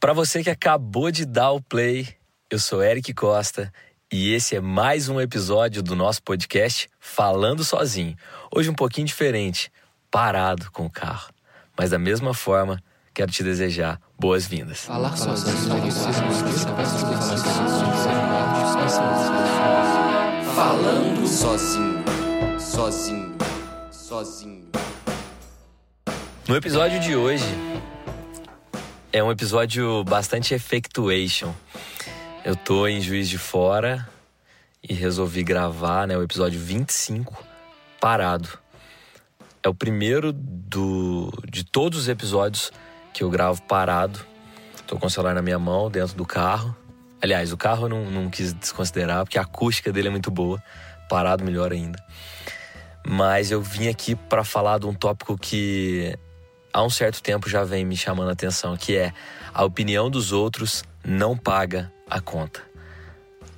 Para você que acabou de dar o play, eu sou Eric Costa e esse é mais um episódio do nosso podcast Falando Sozinho. Hoje um pouquinho diferente, parado com o carro. Mas da mesma forma, quero te desejar boas-vindas. Falar sozinho. Falando sozinho, sozinho, sozinho. No episódio de hoje, é um episódio bastante effectuation. Eu tô em Juiz de Fora e resolvi gravar né, o episódio 25 parado. É o primeiro do, de todos os episódios que eu gravo parado. Tô com o celular na minha mão, dentro do carro. Aliás, o carro eu não, não quis desconsiderar, porque a acústica dele é muito boa. Parado, melhor ainda. Mas eu vim aqui para falar de um tópico que há um certo tempo já vem me chamando a atenção, que é a opinião dos outros não paga a conta.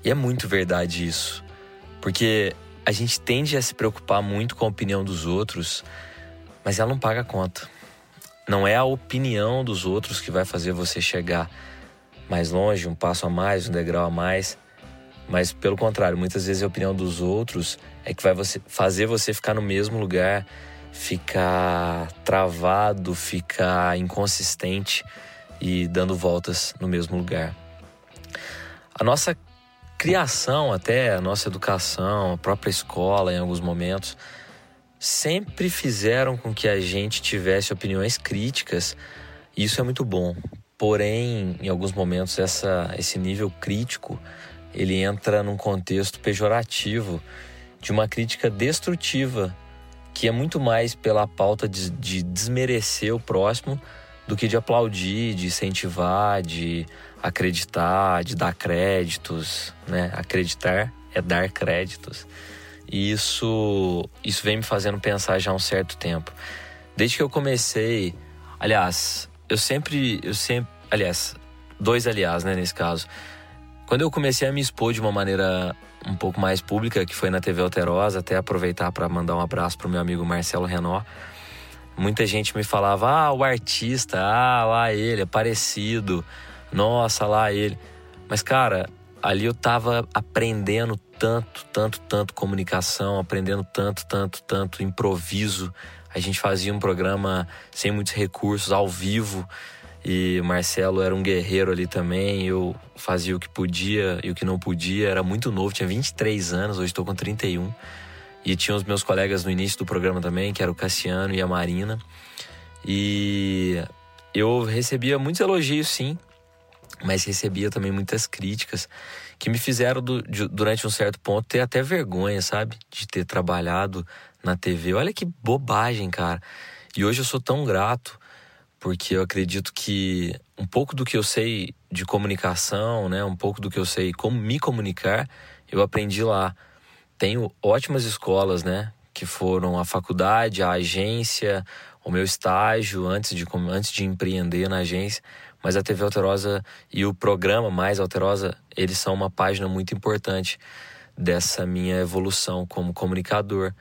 E é muito verdade isso, porque a gente tende a se preocupar muito com a opinião dos outros, mas ela não paga a conta. Não é a opinião dos outros que vai fazer você chegar mais longe, um passo a mais, um degrau a mais. Mas pelo contrário, muitas vezes a opinião dos outros é que vai você, fazer você ficar no mesmo lugar ficar travado, ficar inconsistente e dando voltas no mesmo lugar. A nossa criação, até a nossa educação, a própria escola, em alguns momentos, sempre fizeram com que a gente tivesse opiniões críticas. E isso é muito bom. Porém, em alguns momentos, essa, esse nível crítico ele entra num contexto pejorativo de uma crítica destrutiva que é muito mais pela pauta de, de desmerecer o próximo do que de aplaudir, de incentivar, de acreditar, de dar créditos, né? Acreditar é dar créditos. E isso, isso vem me fazendo pensar já há um certo tempo. Desde que eu comecei, aliás, eu sempre, eu sempre, aliás, dois aliás, né, nesse caso. Quando eu comecei a me expor de uma maneira um pouco mais pública, que foi na TV Alterosa, até aproveitar para mandar um abraço pro meu amigo Marcelo Renó. Muita gente me falava: "Ah, o artista, ah, lá ele, é parecido. Nossa, lá ele". Mas cara, ali eu tava aprendendo tanto, tanto, tanto comunicação, aprendendo tanto, tanto, tanto improviso. A gente fazia um programa sem muitos recursos, ao vivo. E o Marcelo era um guerreiro ali também. Eu fazia o que podia e o que não podia. Era muito novo, tinha 23 anos, hoje estou com 31. E tinha os meus colegas no início do programa também, que era o Cassiano e a Marina. E eu recebia muitos elogios, sim, mas recebia também muitas críticas que me fizeram, do, de, durante um certo ponto, ter até vergonha, sabe? De ter trabalhado na TV. Olha que bobagem, cara. E hoje eu sou tão grato porque eu acredito que um pouco do que eu sei de comunicação, né, um pouco do que eu sei como me comunicar, eu aprendi lá. Tenho ótimas escolas, né, que foram a faculdade, a agência, o meu estágio antes de antes de empreender na agência, mas a TV Alterosa e o programa Mais Alterosa, eles são uma página muito importante dessa minha evolução como comunicador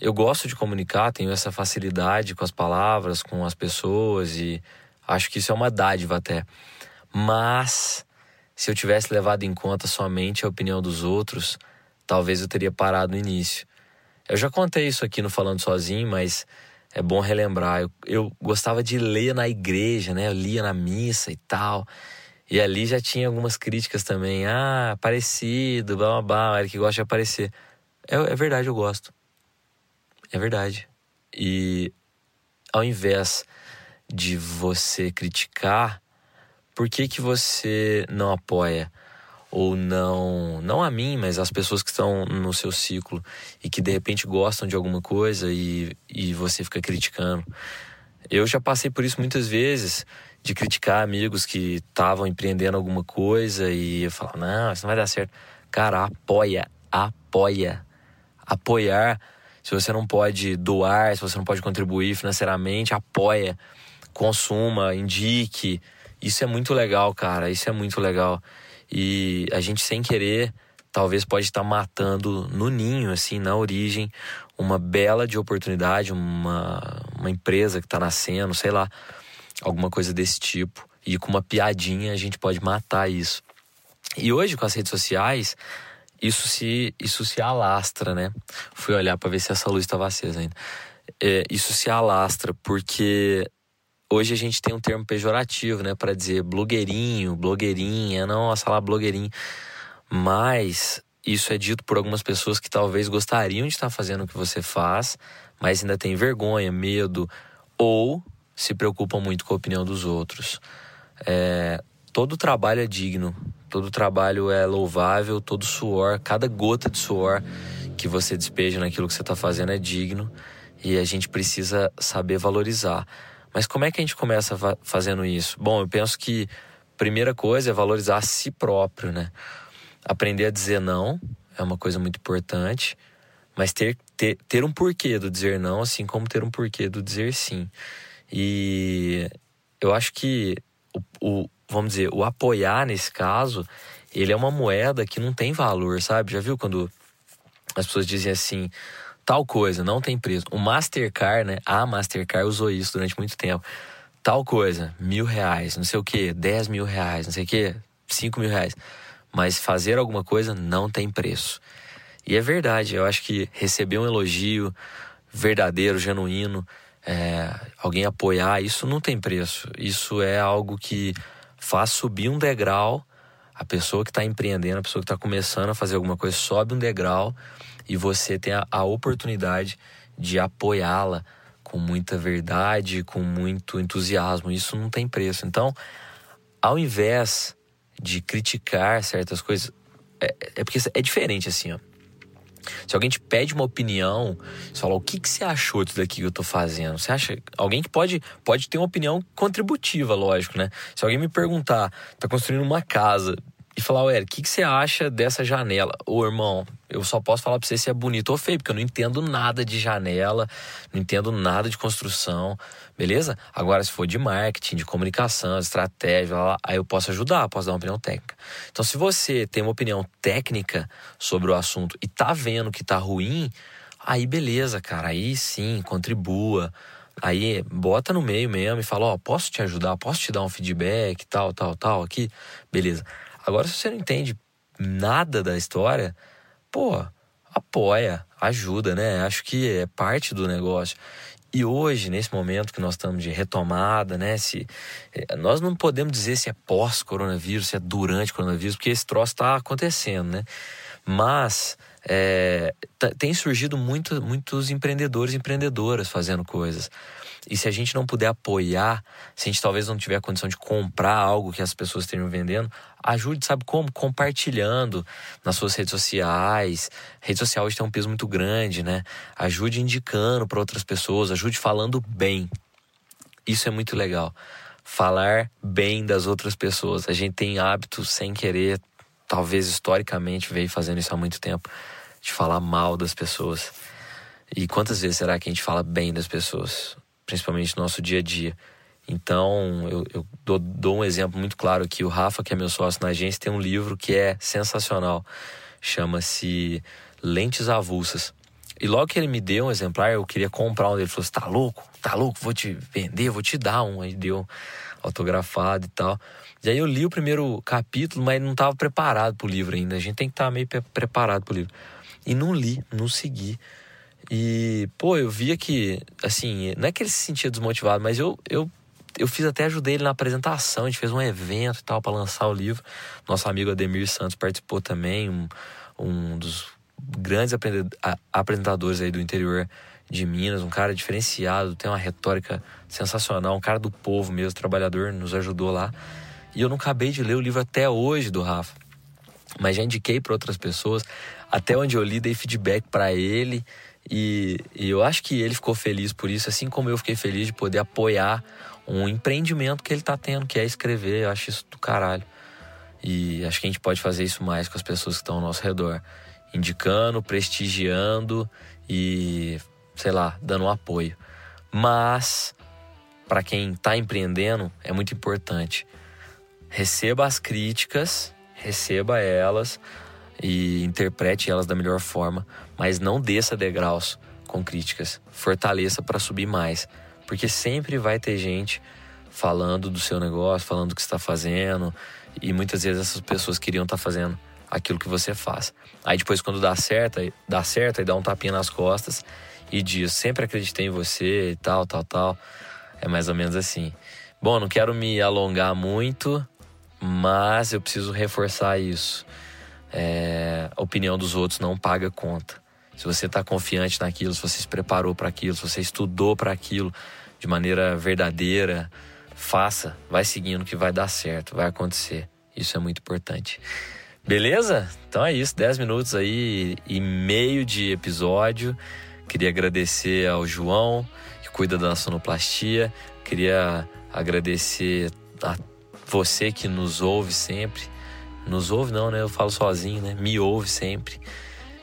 eu gosto de comunicar, tenho essa facilidade com as palavras, com as pessoas e acho que isso é uma dádiva até. Mas se eu tivesse levado em conta somente a opinião dos outros, talvez eu teria parado no início. Eu já contei isso aqui no Falando Sozinho, mas é bom relembrar. Eu, eu gostava de ler na igreja, né? Eu lia na missa e tal. E ali já tinha algumas críticas também. Ah, parecido, blá blá blá, Eric gosta de aparecer. É, é verdade, eu gosto. É verdade. E ao invés de você criticar, por que, que você não apoia? Ou não, não a mim, mas as pessoas que estão no seu ciclo e que de repente gostam de alguma coisa e, e você fica criticando. Eu já passei por isso muitas vezes, de criticar amigos que estavam empreendendo alguma coisa e eu falar, não, isso não vai dar certo. Cara, apoia, apoia. Apoiar se você não pode doar, se você não pode contribuir financeiramente, apoia, consuma, indique. Isso é muito legal, cara. Isso é muito legal. E a gente sem querer talvez pode estar matando no ninho, assim, na origem, uma bela de oportunidade, uma, uma empresa que está nascendo, sei lá, alguma coisa desse tipo. e com uma piadinha a gente pode matar isso. E hoje com as redes sociais, isso se isso se alastra, né? Fui olhar para ver se essa luz estava acesa ainda. É, isso se alastra porque hoje a gente tem um termo pejorativo, né, para dizer blogueirinho, blogueirinha, nossa lá blogueirinho. Mas isso é dito por algumas pessoas que talvez gostariam de estar fazendo o que você faz, mas ainda tem vergonha, medo ou se preocupam muito com a opinião dos outros. É, todo trabalho é digno, todo trabalho é louvável, todo suor, cada gota de suor que você despeja naquilo que você está fazendo é digno e a gente precisa saber valorizar. Mas como é que a gente começa fazendo isso? Bom, eu penso que primeira coisa é valorizar a si próprio, né? Aprender a dizer não é uma coisa muito importante, mas ter, ter, ter um porquê do dizer não, assim como ter um porquê do dizer sim. E eu acho que o, o vamos dizer, o apoiar nesse caso, ele é uma moeda que não tem valor, sabe? Já viu quando as pessoas dizem assim, tal coisa, não tem preço. O Mastercard, né? A Mastercard usou isso durante muito tempo. Tal coisa, mil reais, não sei o que, dez mil reais, não sei o que, cinco mil reais. Mas fazer alguma coisa não tem preço. E é verdade, eu acho que receber um elogio verdadeiro, genuíno, é, alguém apoiar, isso não tem preço. Isso é algo que faz subir um degrau. A pessoa que está empreendendo, a pessoa que está começando a fazer alguma coisa, sobe um degrau e você tem a, a oportunidade de apoiá-la com muita verdade, com muito entusiasmo. Isso não tem preço. Então, ao invés de criticar certas coisas, é, é porque é diferente assim, ó. Se alguém te pede uma opinião, você fala, o que, que você achou disso daqui que eu tô fazendo? Você acha. Alguém que pode, pode ter uma opinião contributiva, lógico, né? Se alguém me perguntar, tá construindo uma casa, e falar, ué, o que, que você acha dessa janela? Ô, irmão, eu só posso falar pra você se é bonito ou feio, porque eu não entendo nada de janela, não entendo nada de construção, beleza? Agora, se for de marketing, de comunicação, estratégia, aí eu posso ajudar, posso dar uma opinião técnica. Então, se você tem uma opinião técnica sobre o assunto e tá vendo que tá ruim, aí beleza, cara, aí sim, contribua. Aí bota no meio mesmo e fala, ó, oh, posso te ajudar, posso te dar um feedback, tal, tal, tal, aqui, beleza. Agora, se você não entende nada da história, pô, apoia, ajuda, né? Acho que é parte do negócio. E hoje, nesse momento que nós estamos de retomada, né? Se, eh, nós não podemos dizer se é pós-coronavírus, se é durante coronavírus, porque esse troço está acontecendo, né? Mas é, tem surgido muito, muitos empreendedores e empreendedoras fazendo coisas. E se a gente não puder apoiar, se a gente talvez não tiver a condição de comprar algo que as pessoas estejam vendendo, ajude, sabe como? Compartilhando nas suas redes sociais. rede social hoje tem um peso muito grande, né? Ajude indicando para outras pessoas, ajude falando bem. Isso é muito legal. Falar bem das outras pessoas. A gente tem hábito sem querer, talvez historicamente veio fazendo isso há muito tempo, de falar mal das pessoas. E quantas vezes será que a gente fala bem das pessoas? principalmente no nosso dia a dia. Então, eu, eu dou, dou, um exemplo muito claro aqui. O Rafa, que é meu sócio na agência, tem um livro que é sensacional. Chama-se Lentes Avulsas. E logo que ele me deu um exemplar, eu queria comprar um. Ele falou: Você tá louco? Tá louco? Vou te vender, vou te dar um. Aí deu autografado e tal. E aí eu li o primeiro capítulo, mas não estava preparado pro livro ainda. A gente tem que estar tá meio preparado pro livro. E não li, não segui. E, pô, eu via que, assim, não é que ele se sentia desmotivado, mas eu, eu, eu fiz até ajudei ele na apresentação, a gente fez um evento e tal para lançar o livro. Nosso amigo Ademir Santos participou também, um, um dos grandes apresentadores aí do interior de Minas, um cara diferenciado, tem uma retórica sensacional, um cara do povo mesmo, trabalhador, nos ajudou lá. E eu não acabei de ler o livro até hoje do Rafa, mas já indiquei para outras pessoas. Até onde eu li, dei feedback para ele. E, e, eu acho que ele ficou feliz por isso, assim como eu fiquei feliz de poder apoiar um empreendimento que ele tá tendo, que é escrever. Eu acho isso do caralho. E acho que a gente pode fazer isso mais com as pessoas que estão ao nosso redor. Indicando, prestigiando e, sei lá, dando um apoio. Mas, para quem está empreendendo, é muito importante. Receba as críticas, receba elas e interprete elas da melhor forma, mas não desça degraus com críticas. Fortaleça para subir mais, porque sempre vai ter gente falando do seu negócio, falando do que está fazendo. E muitas vezes essas pessoas queriam estar tá fazendo aquilo que você faz. Aí depois quando dá certo, dá certo, aí dá um tapinha nas costas e diz: "Sempre acreditei em você" e tal, tal, tal. É mais ou menos assim. Bom, não quero me alongar muito, mas eu preciso reforçar isso. É, a opinião dos outros não paga conta. Se você está confiante naquilo, se você se preparou para aquilo, se você estudou para aquilo de maneira verdadeira, faça, vai seguindo que vai dar certo, vai acontecer. Isso é muito importante. Beleza? Então é isso, 10 minutos aí e meio de episódio. Queria agradecer ao João, que cuida da sonoplastia. Queria agradecer a você que nos ouve sempre. Nos ouve não, né? Eu falo sozinho, né? Me ouve sempre.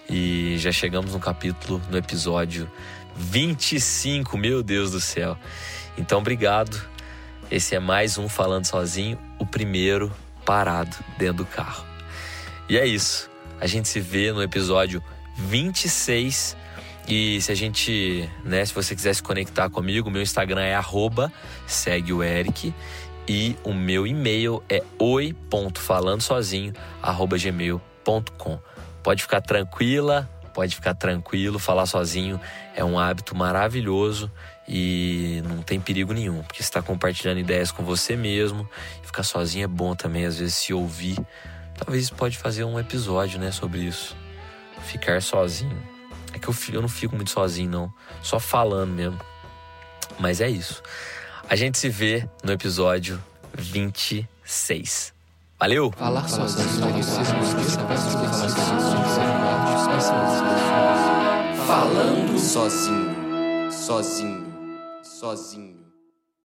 E já chegamos no capítulo, no episódio 25, meu Deus do céu. Então, obrigado. Esse é mais um Falando Sozinho, o primeiro parado dentro do carro. E é isso. A gente se vê no episódio 26. E se a gente, né, se você quiser se conectar comigo, meu Instagram é arroba, segue o Eric. E o meu e-mail é oi.falandosozinho@gmail.com. Pode ficar tranquila, pode ficar tranquilo, falar sozinho é um hábito maravilhoso e não tem perigo nenhum, porque está compartilhando ideias com você mesmo. Ficar sozinho é bom também, às vezes se ouvir. Talvez pode fazer um episódio, né, sobre isso. Ficar sozinho. É que eu, eu não fico muito sozinho, não. Só falando mesmo. Mas é isso. A gente se vê no episódio 26. Valeu! Falar sozinho. Falando sozinho. Sozinho. Sozinho.